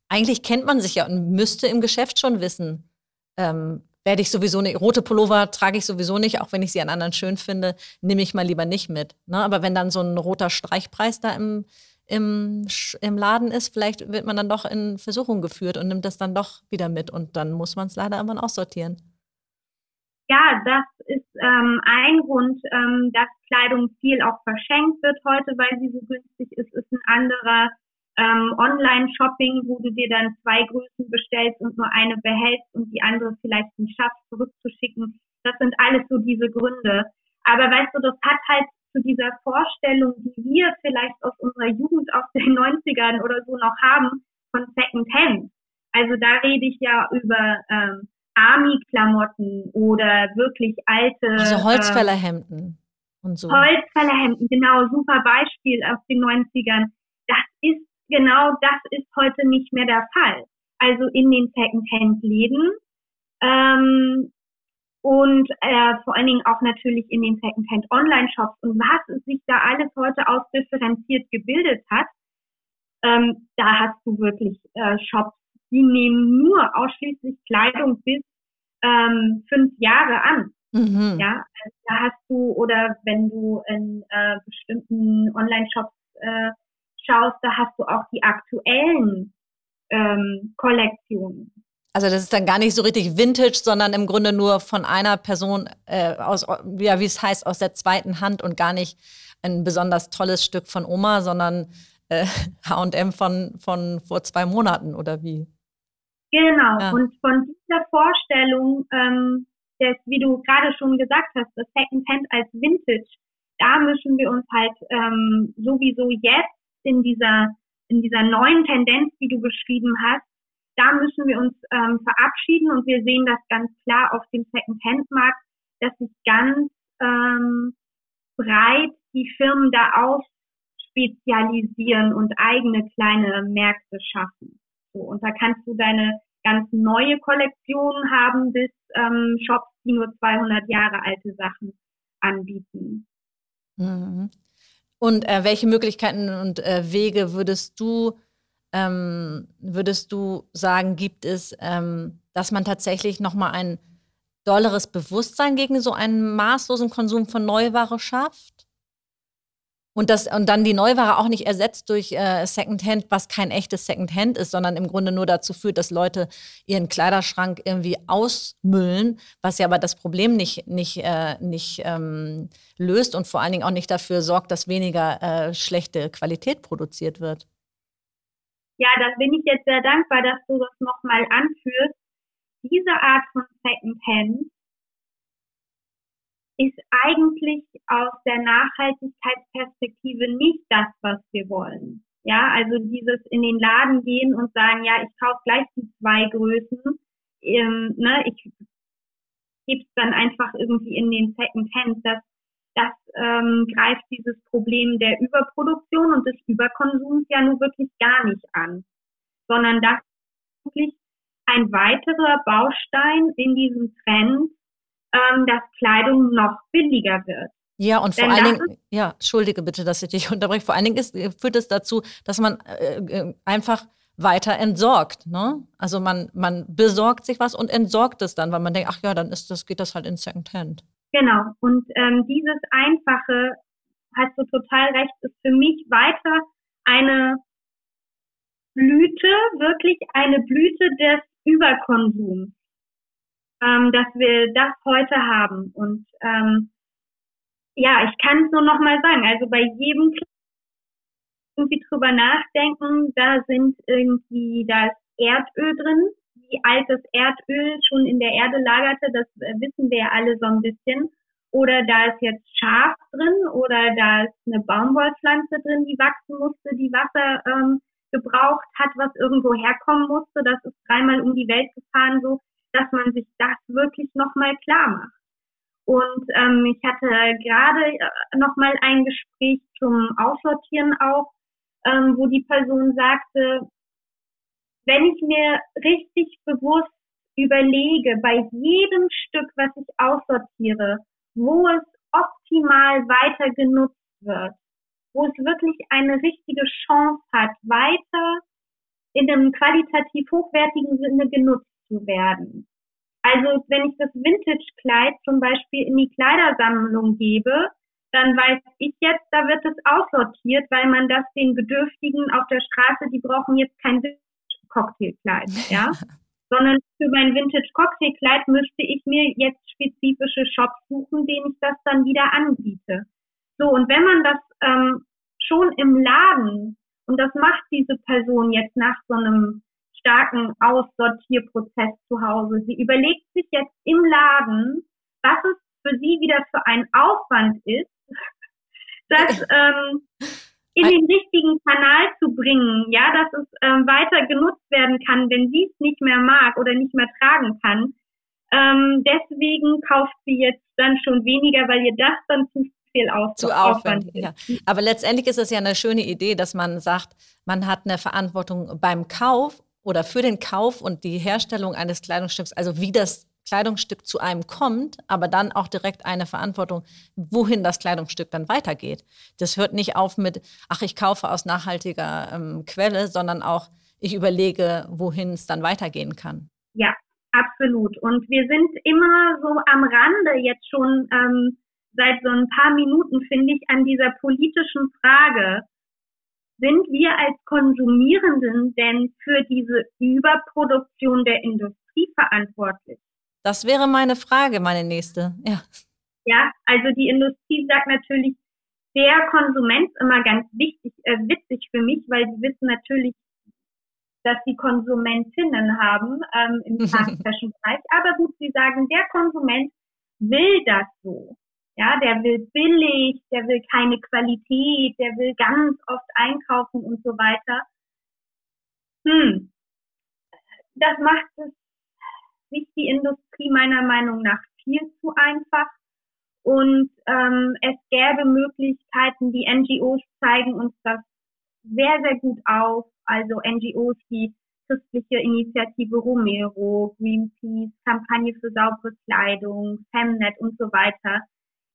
eigentlich kennt man sich ja und müsste im Geschäft schon wissen, ähm, werde ich sowieso nicht, rote Pullover trage ich sowieso nicht, auch wenn ich sie an anderen schön finde, nehme ich mal lieber nicht mit. Ne? Aber wenn dann so ein roter Streichpreis da im, im, im Laden ist, vielleicht wird man dann doch in Versuchung geführt und nimmt das dann doch wieder mit und dann muss man es leider irgendwann aussortieren. Ja, das ist ähm, ein Grund, ähm, dass Kleidung viel auch verschenkt wird heute, weil sie so günstig ist, ist ein anderer ähm, Online-Shopping, wo du dir dann zwei Größen bestellst und nur eine behältst und die andere vielleicht nicht schaffst, zurückzuschicken. Das sind alles so diese Gründe. Aber weißt du, das hat halt zu dieser Vorstellung, die wir vielleicht aus unserer Jugend aus den 90ern oder so noch haben, von Second Hand. Also da rede ich ja über ähm, Army-Klamotten oder wirklich alte. Also Holzfällerhemden äh, und so. Holzfällerhemden, genau, super Beispiel aus den 90ern. Das ist genau das ist heute nicht mehr der Fall. Also in den Secondhand-Läden ähm, und äh, vor allen Dingen auch natürlich in den Secondhand-Online-Shops und was sich da alles heute ausdifferenziert gebildet hat, ähm, da hast du wirklich äh, Shops, die nehmen nur ausschließlich Kleidung bis ähm, fünf Jahre an. Mhm. Ja, also da hast du oder wenn du in äh, bestimmten Online-Shops äh, schaust, da hast du auch die aktuellen ähm, Kollektionen. Also das ist dann gar nicht so richtig Vintage, sondern im Grunde nur von einer Person äh, aus, ja, wie es heißt, aus der zweiten Hand und gar nicht ein besonders tolles Stück von Oma, sondern äh, H&M von, von vor zwei Monaten oder wie? Genau. Ja. Und von dieser Vorstellung, ähm, des, wie du gerade schon gesagt hast, das Secondhand als Vintage, da müssen wir uns halt ähm, sowieso jetzt in dieser, in dieser neuen Tendenz, die du beschrieben hast, da müssen wir uns ähm, verabschieden und wir sehen das ganz klar auf dem Second-Hand-Markt, dass sich ganz ähm, breit die Firmen da ausspezialisieren und eigene kleine Märkte schaffen. So, und da kannst du deine ganz neue Kollektionen haben bis ähm, Shops, die nur 200 Jahre alte Sachen anbieten. Mhm. Und äh, welche Möglichkeiten und äh, Wege würdest du, ähm, würdest du sagen, gibt es, ähm, dass man tatsächlich nochmal ein dolleres Bewusstsein gegen so einen maßlosen Konsum von Neuware schafft? Und, das, und dann die Neuware auch nicht ersetzt durch äh, Secondhand, was kein echtes Secondhand ist, sondern im Grunde nur dazu führt, dass Leute ihren Kleiderschrank irgendwie ausmüllen, was ja aber das Problem nicht, nicht, äh, nicht ähm, löst und vor allen Dingen auch nicht dafür sorgt, dass weniger äh, schlechte Qualität produziert wird. Ja, da bin ich jetzt sehr dankbar, dass du das nochmal anführst. Diese Art von Secondhand ist eigentlich aus der Nachhaltigkeitsperspektive nicht das, was wir wollen. Ja, also dieses in den Laden gehen und sagen, ja, ich kaufe gleich die zwei Größen, ähm, ne, ich gebe es dann einfach irgendwie in den Second Hand, das, das ähm, greift dieses Problem der Überproduktion und des Überkonsums ja nun wirklich gar nicht an, sondern das ist wirklich ein weiterer Baustein in diesem Trend, ähm, dass Kleidung noch billiger wird. Ja, und vor Denn allen Dingen, ja, entschuldige bitte, dass ich dich unterbreche. Vor allen Dingen ist, führt es dazu, dass man äh, äh, einfach weiter entsorgt. Ne? Also man, man besorgt sich was und entsorgt es dann, weil man denkt, ach ja, dann ist das, geht das halt in Secondhand. Genau. Und ähm, dieses Einfache, hast du total recht, ist für mich weiter eine Blüte, wirklich eine Blüte des Überkonsums ähm, dass wir das heute haben. Und ähm, ja, ich kann es nur noch mal sagen. Also bei jedem irgendwie drüber nachdenken, da sind irgendwie das Erdöl drin, wie altes Erdöl schon in der Erde lagerte, das äh, wissen wir ja alle so ein bisschen. Oder da ist jetzt Schaf drin oder da ist eine Baumwollpflanze drin, die wachsen musste, die Wasser ähm, gebraucht hat, was irgendwo herkommen musste. Das ist dreimal um die Welt gefahren so dass man sich das wirklich nochmal klar macht. Und ähm, ich hatte gerade äh, nochmal ein Gespräch zum Aussortieren auch, ähm, wo die Person sagte, wenn ich mir richtig bewusst überlege, bei jedem Stück, was ich aussortiere, wo es optimal weiter genutzt wird, wo es wirklich eine richtige Chance hat, weiter in einem qualitativ hochwertigen Sinne genutzt zu werden. Also wenn ich das Vintage-Kleid zum Beispiel in die Kleidersammlung gebe, dann weiß ich jetzt, da wird es aussortiert, weil man das den Bedürftigen auf der Straße, die brauchen jetzt kein Cocktailkleid, ja. Sondern für mein Vintage Cocktailkleid müsste ich mir jetzt spezifische Shops suchen, denen ich das dann wieder anbiete. So, und wenn man das ähm, schon im Laden, und das macht diese Person jetzt nach so einem starken Aussortierprozess zu Hause, sie überlegt sich jetzt im Laden, was es für sie wieder für ein Aufwand ist, das ähm, in den richtigen Kanal zu bringen, ja, dass es ähm, weiter genutzt werden kann, wenn sie es nicht mehr mag oder nicht mehr tragen kann. Ähm, deswegen kauft sie jetzt dann schon weniger, weil ihr das dann zu viel auf zu Aufwand, Aufwand ja. Aber letztendlich ist es ja eine schöne Idee, dass man sagt, man hat eine Verantwortung beim Kauf oder für den Kauf und die Herstellung eines Kleidungsstücks, also wie das Kleidungsstück zu einem kommt, aber dann auch direkt eine Verantwortung, wohin das Kleidungsstück dann weitergeht. Das hört nicht auf mit, ach, ich kaufe aus nachhaltiger ähm, Quelle, sondern auch, ich überlege, wohin es dann weitergehen kann. Ja, absolut. Und wir sind immer so am Rande jetzt schon ähm, seit so ein paar Minuten, finde ich, an dieser politischen Frage. Sind wir als Konsumierenden denn für diese Überproduktion der Industrie verantwortlich? Das wäre meine Frage, meine nächste. Ja. Ja, also die Industrie sagt natürlich, der Konsument ist immer ganz wichtig, äh, witzig für mich, weil sie wissen natürlich, dass sie Konsumentinnen haben ähm, im Fast-Fashion-Bereich. Aber gut, sie sagen, der Konsument will das so. Ja, der will billig, der will keine Qualität, der will ganz oft einkaufen und so weiter. Hm, das macht es sich die Industrie meiner Meinung nach viel zu einfach. Und ähm, es gäbe Möglichkeiten, die NGOs zeigen uns das sehr, sehr gut auf. Also NGOs wie christliche Initiative Romero, Greenpeace, Kampagne für saubere Kleidung, Femnet und so weiter.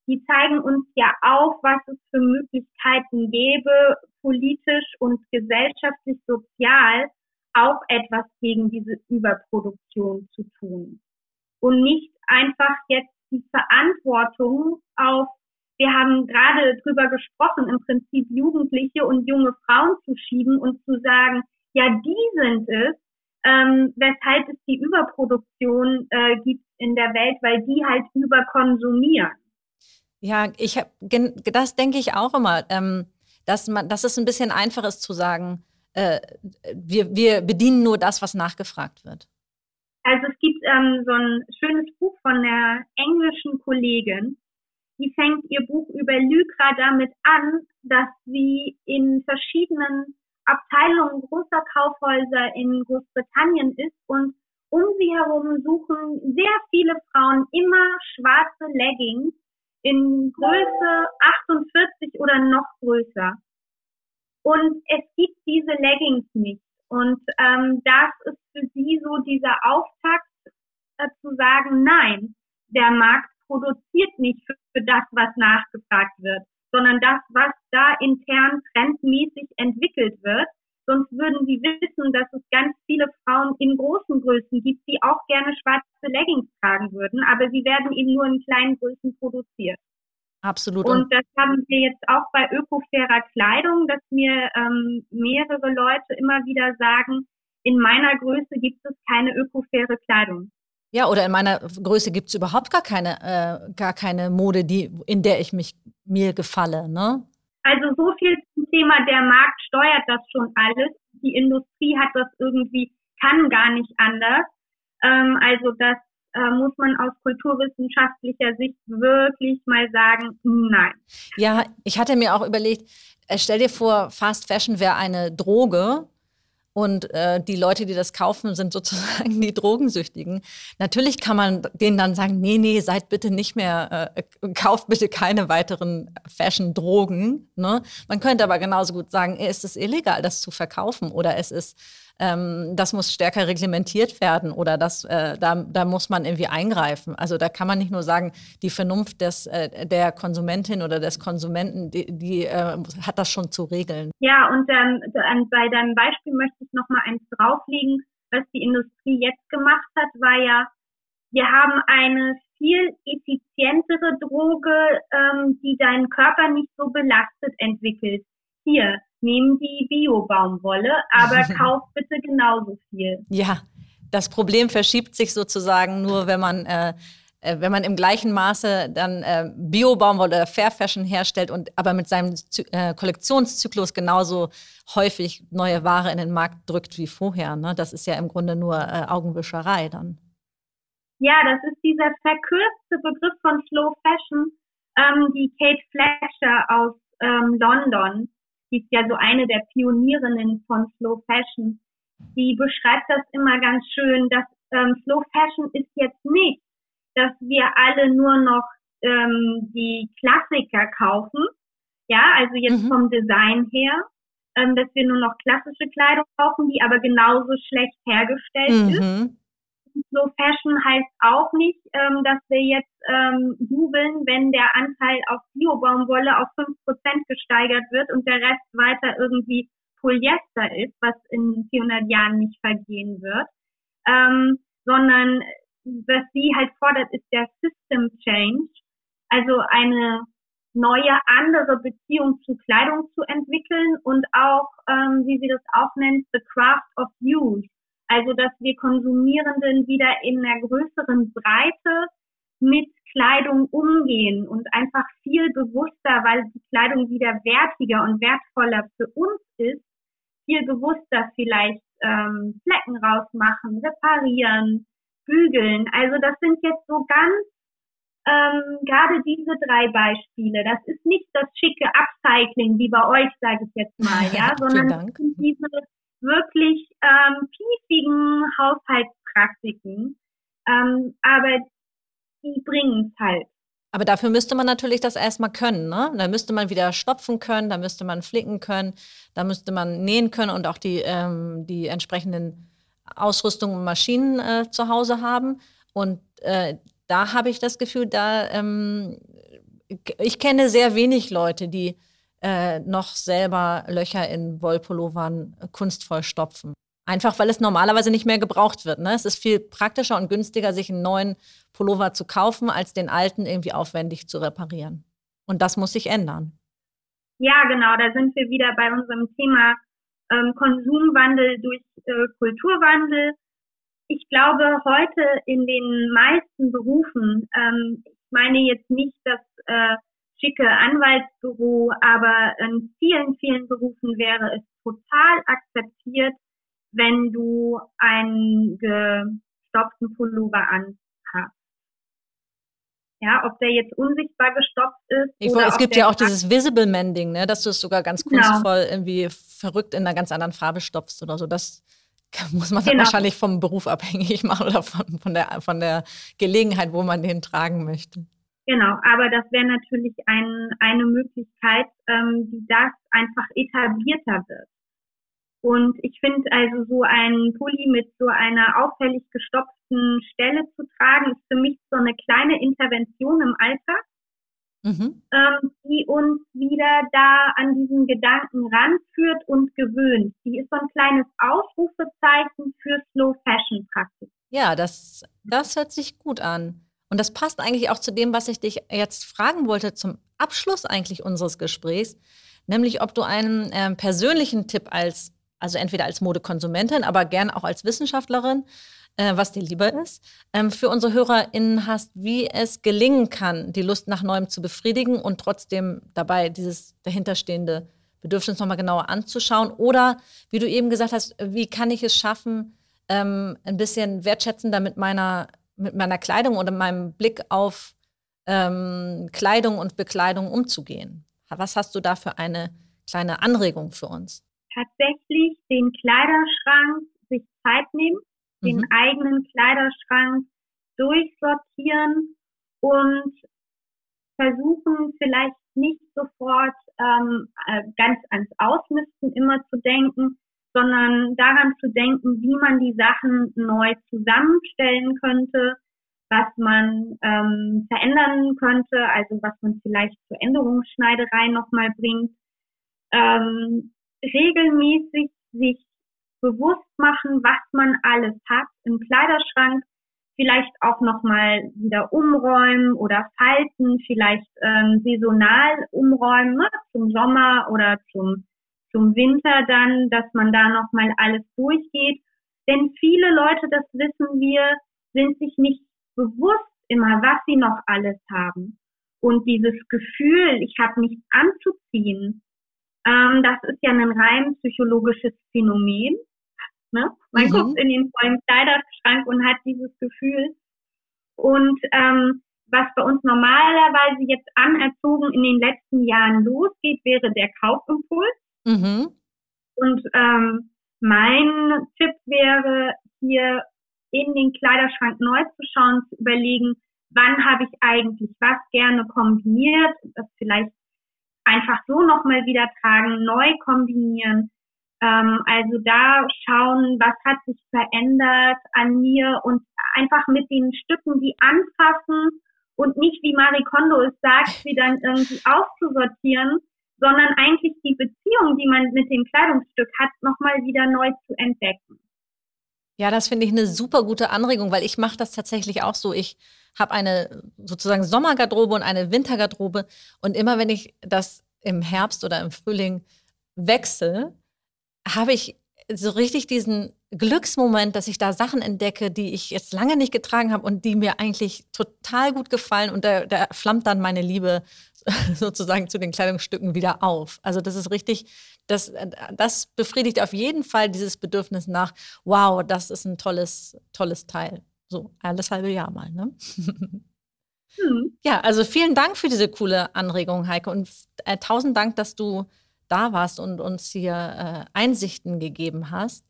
Die zeigen uns ja auf, was es für Möglichkeiten gäbe, politisch und gesellschaftlich sozial, auch etwas gegen diese Überproduktion zu tun. Und nicht einfach jetzt die Verantwortung auf, wir haben gerade drüber gesprochen, im Prinzip Jugendliche und junge Frauen zu schieben und zu sagen, ja, die sind es, ähm, weshalb es die Überproduktion äh, gibt in der Welt, weil die halt überkonsumieren. Ja, ich hab, das denke ich auch immer, ähm, dass man, dass es ein bisschen einfach ist zu sagen, äh, wir, wir bedienen nur das, was nachgefragt wird? Also es gibt ähm, so ein schönes Buch von einer englischen Kollegin, die fängt ihr Buch über Lycra damit an, dass sie in verschiedenen Abteilungen großer Kaufhäuser in Großbritannien ist und um sie herum suchen sehr viele Frauen immer schwarze Leggings in Größe 48 oder noch größer. Und es gibt diese Leggings nicht. Und ähm, das ist für sie so dieser Auftakt äh, zu sagen, nein, der Markt produziert nicht für, für das, was nachgefragt wird, sondern das, was da intern trendmäßig entwickelt wird. Sonst würden sie wissen, dass es ganz viele Frauen in großen Größen gibt, die auch gerne schwarze Leggings tragen würden, aber sie werden eben nur in kleinen Größen produziert. Absolut. Und das haben wir jetzt auch bei ökofairer Kleidung, dass mir ähm, mehrere Leute immer wieder sagen, in meiner Größe gibt es keine ökofaire Kleidung. Ja, oder in meiner Größe gibt es überhaupt gar keine, äh, gar keine Mode, die, in der ich mich mir gefalle, ne? Also so viel zum Thema, der Markt steuert das schon alles. Die Industrie hat das irgendwie, kann gar nicht anders. Ähm, also das äh, muss man aus kulturwissenschaftlicher Sicht wirklich mal sagen, nein. Ja, ich hatte mir auch überlegt, äh, stell dir vor, Fast Fashion wäre eine Droge und äh, die Leute, die das kaufen, sind sozusagen die Drogensüchtigen. Natürlich kann man denen dann sagen, nee, nee, seid bitte nicht mehr, äh, kauft bitte keine weiteren Fashion-Drogen. Ne? Man könnte aber genauso gut sagen, es ist illegal, das zu verkaufen oder es ist ähm, das muss stärker reglementiert werden oder das, äh, da, da muss man irgendwie eingreifen. Also da kann man nicht nur sagen, die Vernunft des, äh, der Konsumentin oder des Konsumenten, die, die äh, hat das schon zu regeln. Ja, und ähm, bei deinem Beispiel möchte ich noch mal eins drauflegen. Was die Industrie jetzt gemacht hat, war ja, wir haben eine viel effizientere Droge, ähm, die deinen Körper nicht so belastet entwickelt. Hier, nehmen die Bio-Baumwolle, aber kauf bitte genauso viel. Ja, das Problem verschiebt sich sozusagen nur, wenn man äh, äh wenn man im gleichen Maße dann äh, Bio-Baumwolle oder Fair Fashion herstellt und aber mit seinem Zy äh, Kollektionszyklus genauso häufig neue Ware in den Markt drückt wie vorher. Ne? Das ist ja im Grunde nur äh, Augenwischerei dann. Ja, das ist dieser verkürzte Begriff von Slow Fashion, ähm, die Kate Fletcher aus ähm, London die ist ja so eine der Pionierinnen von Slow Fashion, die beschreibt das immer ganz schön, dass ähm, Slow Fashion ist jetzt nicht, dass wir alle nur noch ähm, die Klassiker kaufen, ja, also jetzt mhm. vom Design her, ähm, dass wir nur noch klassische Kleidung kaufen, die aber genauso schlecht hergestellt mhm. ist. Slow Fashion heißt auch nicht, ähm, dass wir jetzt ähm, jubeln, wenn der Anteil auf Bio-Baumwolle auf fünf Prozent gesteigert wird und der Rest weiter irgendwie Polyester ist, was in 400 Jahren nicht vergehen wird, ähm, sondern was sie halt fordert, ist der System Change, also eine neue, andere Beziehung zu Kleidung zu entwickeln und auch, ähm, wie sie das auch nennt, the craft of use. Also, dass wir Konsumierenden wieder in einer größeren Breite mit Kleidung umgehen und einfach viel bewusster, weil die Kleidung wieder wertiger und wertvoller für uns ist, viel bewusster vielleicht ähm, Flecken rausmachen, reparieren, bügeln. Also das sind jetzt so ganz ähm, gerade diese drei Beispiele. Das ist nicht das schicke Upcycling wie bei euch, sage ich jetzt mal, ja, sondern diese wirklich ähm, piefigen Haushaltspraktiken, ähm, aber die bringen es halt. Aber dafür müsste man natürlich das erstmal können. Ne? Da müsste man wieder stopfen können, da müsste man flicken können, da müsste man nähen können und auch die, ähm, die entsprechenden Ausrüstungen und Maschinen äh, zu Hause haben. Und äh, da habe ich das Gefühl, da ähm, ich kenne sehr wenig Leute, die äh, noch selber Löcher in Wollpullovern kunstvoll stopfen. Einfach weil es normalerweise nicht mehr gebraucht wird. Ne? Es ist viel praktischer und günstiger, sich einen neuen Pullover zu kaufen, als den alten irgendwie aufwendig zu reparieren. Und das muss sich ändern. Ja, genau, da sind wir wieder bei unserem Thema ähm, Konsumwandel durch äh, Kulturwandel. Ich glaube, heute in den meisten Berufen, ähm, ich meine jetzt nicht, dass äh, schicke Anwaltsbüro, aber in vielen, vielen Berufen wäre es total akzeptiert, wenn du einen gestopften Pullover anhast. Ja, ob der jetzt unsichtbar gestopft ist. Ich oder es gibt ja auch dieses Visible Mending, ne, dass du es sogar ganz genau. kunstvoll irgendwie verrückt in einer ganz anderen Farbe stopfst oder so. Das muss man genau. wahrscheinlich vom Beruf abhängig machen oder von, von, der, von der Gelegenheit, wo man den tragen möchte. Genau, aber das wäre natürlich ein, eine Möglichkeit, ähm, wie das einfach etablierter wird. Und ich finde also so ein Pulli mit so einer auffällig gestopften Stelle zu tragen, ist für mich so eine kleine Intervention im Alltag, mhm. ähm, die uns wieder da an diesen Gedanken ranführt und gewöhnt. Die ist so ein kleines Ausrufezeichen für Slow Fashion Praktik. Ja, das, das hört sich gut an. Und das passt eigentlich auch zu dem, was ich dich jetzt fragen wollte zum Abschluss eigentlich unseres Gesprächs, nämlich ob du einen äh, persönlichen Tipp als, also entweder als Modekonsumentin, aber gern auch als Wissenschaftlerin, äh, was dir lieber ist, ähm, für unsere HörerInnen hast, wie es gelingen kann, die Lust nach Neuem zu befriedigen und trotzdem dabei dieses dahinterstehende Bedürfnis nochmal genauer anzuschauen. Oder wie du eben gesagt hast, wie kann ich es schaffen, ähm, ein bisschen wertschätzender mit meiner mit meiner Kleidung oder meinem Blick auf ähm, Kleidung und Bekleidung umzugehen. Was hast du da für eine kleine Anregung für uns? Tatsächlich den Kleiderschrank sich Zeit nehmen, mhm. den eigenen Kleiderschrank durchsortieren und versuchen vielleicht nicht sofort ähm, äh, ganz ans Ausmisten immer zu denken, sondern daran zu denken, wie man die Sachen neu zusammenstellen könnte, was man ähm, verändern könnte, also was man vielleicht zur Änderungsschneiderei nochmal bringt. Ähm, regelmäßig sich bewusst machen, was man alles hat im Kleiderschrank, vielleicht auch nochmal wieder umräumen oder falten, vielleicht ähm, saisonal umräumen, ne, zum Sommer oder zum, zum Winter dann, dass man da nochmal alles durchgeht. Denn viele Leute, das wissen wir, sind sich nicht bewusst immer, was sie noch alles haben. Und dieses Gefühl, ich habe nichts anzuziehen, ähm, das ist ja ein rein psychologisches Phänomen. Ne? Man mhm. guckt in den vollen Kleiderschrank und hat dieses Gefühl. Und ähm, was bei uns normalerweise jetzt anerzogen in den letzten Jahren losgeht, wäre der Kaufimpuls. Mhm. Und ähm, mein Tipp wäre hier in den Kleiderschrank neu zu schauen, zu überlegen, wann habe ich eigentlich was gerne kombiniert, das vielleicht einfach so nochmal wieder tragen, neu kombinieren. Ähm, also da schauen, was hat sich verändert an mir und einfach mit den Stücken, die anfassen und nicht, wie Marie Kondo es sagt, sie dann irgendwie auszusortieren, sondern eigentlich die Beziehung, die man mit dem Kleidungsstück hat, nochmal wieder neu zu entdecken. Ja, das finde ich eine super gute Anregung, weil ich mache das tatsächlich auch so. Ich habe eine sozusagen Sommergarderobe und eine Wintergarderobe und immer wenn ich das im Herbst oder im Frühling wechsle, habe ich so richtig diesen Glücksmoment, dass ich da Sachen entdecke, die ich jetzt lange nicht getragen habe und die mir eigentlich total gut gefallen und da, da flammt dann meine Liebe sozusagen zu den Kleidungsstücken wieder auf. Also das ist richtig, das, das befriedigt auf jeden Fall dieses Bedürfnis nach, wow, das ist ein tolles, tolles Teil. So, alles halbe Jahr mal, ne? Hm. Ja, also vielen Dank für diese coole Anregung, Heike. Und äh, tausend Dank, dass du da warst und uns hier äh, Einsichten gegeben hast.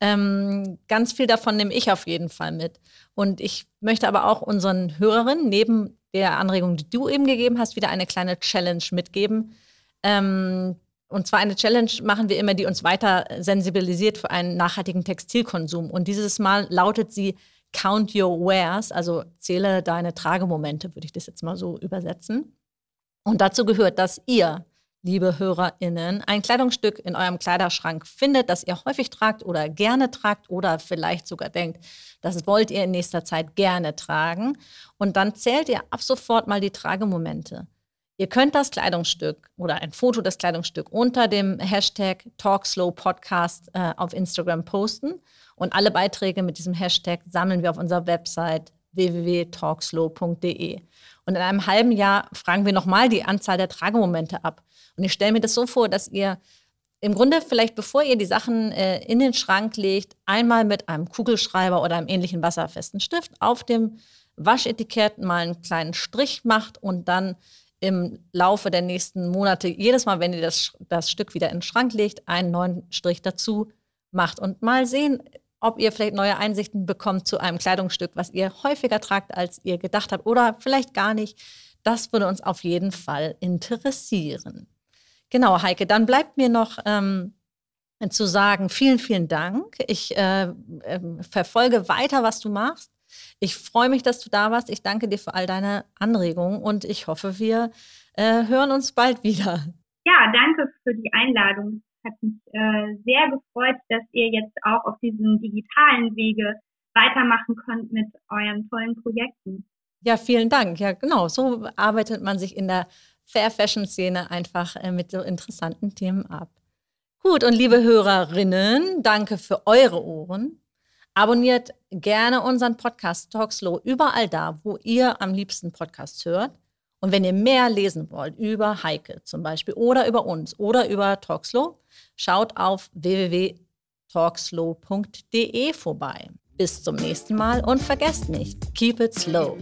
Ähm, ganz viel davon nehme ich auf jeden Fall mit. Und ich möchte aber auch unseren Hörerinnen neben der Anregung, die du eben gegeben hast, wieder eine kleine Challenge mitgeben. Ähm, und zwar eine Challenge machen wir immer, die uns weiter sensibilisiert für einen nachhaltigen Textilkonsum. Und dieses Mal lautet sie Count Your Wears, also zähle deine Tragemomente, würde ich das jetzt mal so übersetzen. Und dazu gehört, dass ihr liebe HörerInnen, ein Kleidungsstück in eurem Kleiderschrank findet, das ihr häufig tragt oder gerne tragt oder vielleicht sogar denkt, das wollt ihr in nächster Zeit gerne tragen. Und dann zählt ihr ab sofort mal die Tragemomente. Ihr könnt das Kleidungsstück oder ein Foto des Kleidungsstücks unter dem Hashtag TalkSlowPodcast äh, auf Instagram posten. Und alle Beiträge mit diesem Hashtag sammeln wir auf unserer Website www.talkslow.de. Und in einem halben Jahr fragen wir nochmal die Anzahl der Tragemomente ab. Und ich stelle mir das so vor, dass ihr im Grunde vielleicht, bevor ihr die Sachen äh, in den Schrank legt, einmal mit einem Kugelschreiber oder einem ähnlichen wasserfesten Stift auf dem Waschetikett mal einen kleinen Strich macht und dann im Laufe der nächsten Monate jedes Mal, wenn ihr das, das Stück wieder in den Schrank legt, einen neuen Strich dazu macht und mal sehen, ob ihr vielleicht neue Einsichten bekommt zu einem Kleidungsstück, was ihr häufiger tragt, als ihr gedacht habt oder vielleicht gar nicht. Das würde uns auf jeden Fall interessieren. Genau, Heike, dann bleibt mir noch ähm, zu sagen, vielen, vielen Dank. Ich äh, äh, verfolge weiter, was du machst. Ich freue mich, dass du da warst. Ich danke dir für all deine Anregungen und ich hoffe, wir äh, hören uns bald wieder. Ja, danke für die Einladung. Hat mich äh, sehr gefreut, dass ihr jetzt auch auf diesem digitalen Wege weitermachen könnt mit euren tollen Projekten. Ja, vielen Dank. Ja, genau. So arbeitet man sich in der Fair Fashion Szene einfach äh, mit so interessanten Themen ab. Gut, und liebe Hörerinnen, danke für eure Ohren. Abonniert gerne unseren Podcast Talkslow überall da, wo ihr am liebsten Podcasts hört. Und wenn ihr mehr lesen wollt über Heike zum Beispiel oder über uns oder über Talkslow, schaut auf www.talkslow.de vorbei. Bis zum nächsten Mal und vergesst nicht, keep it slow.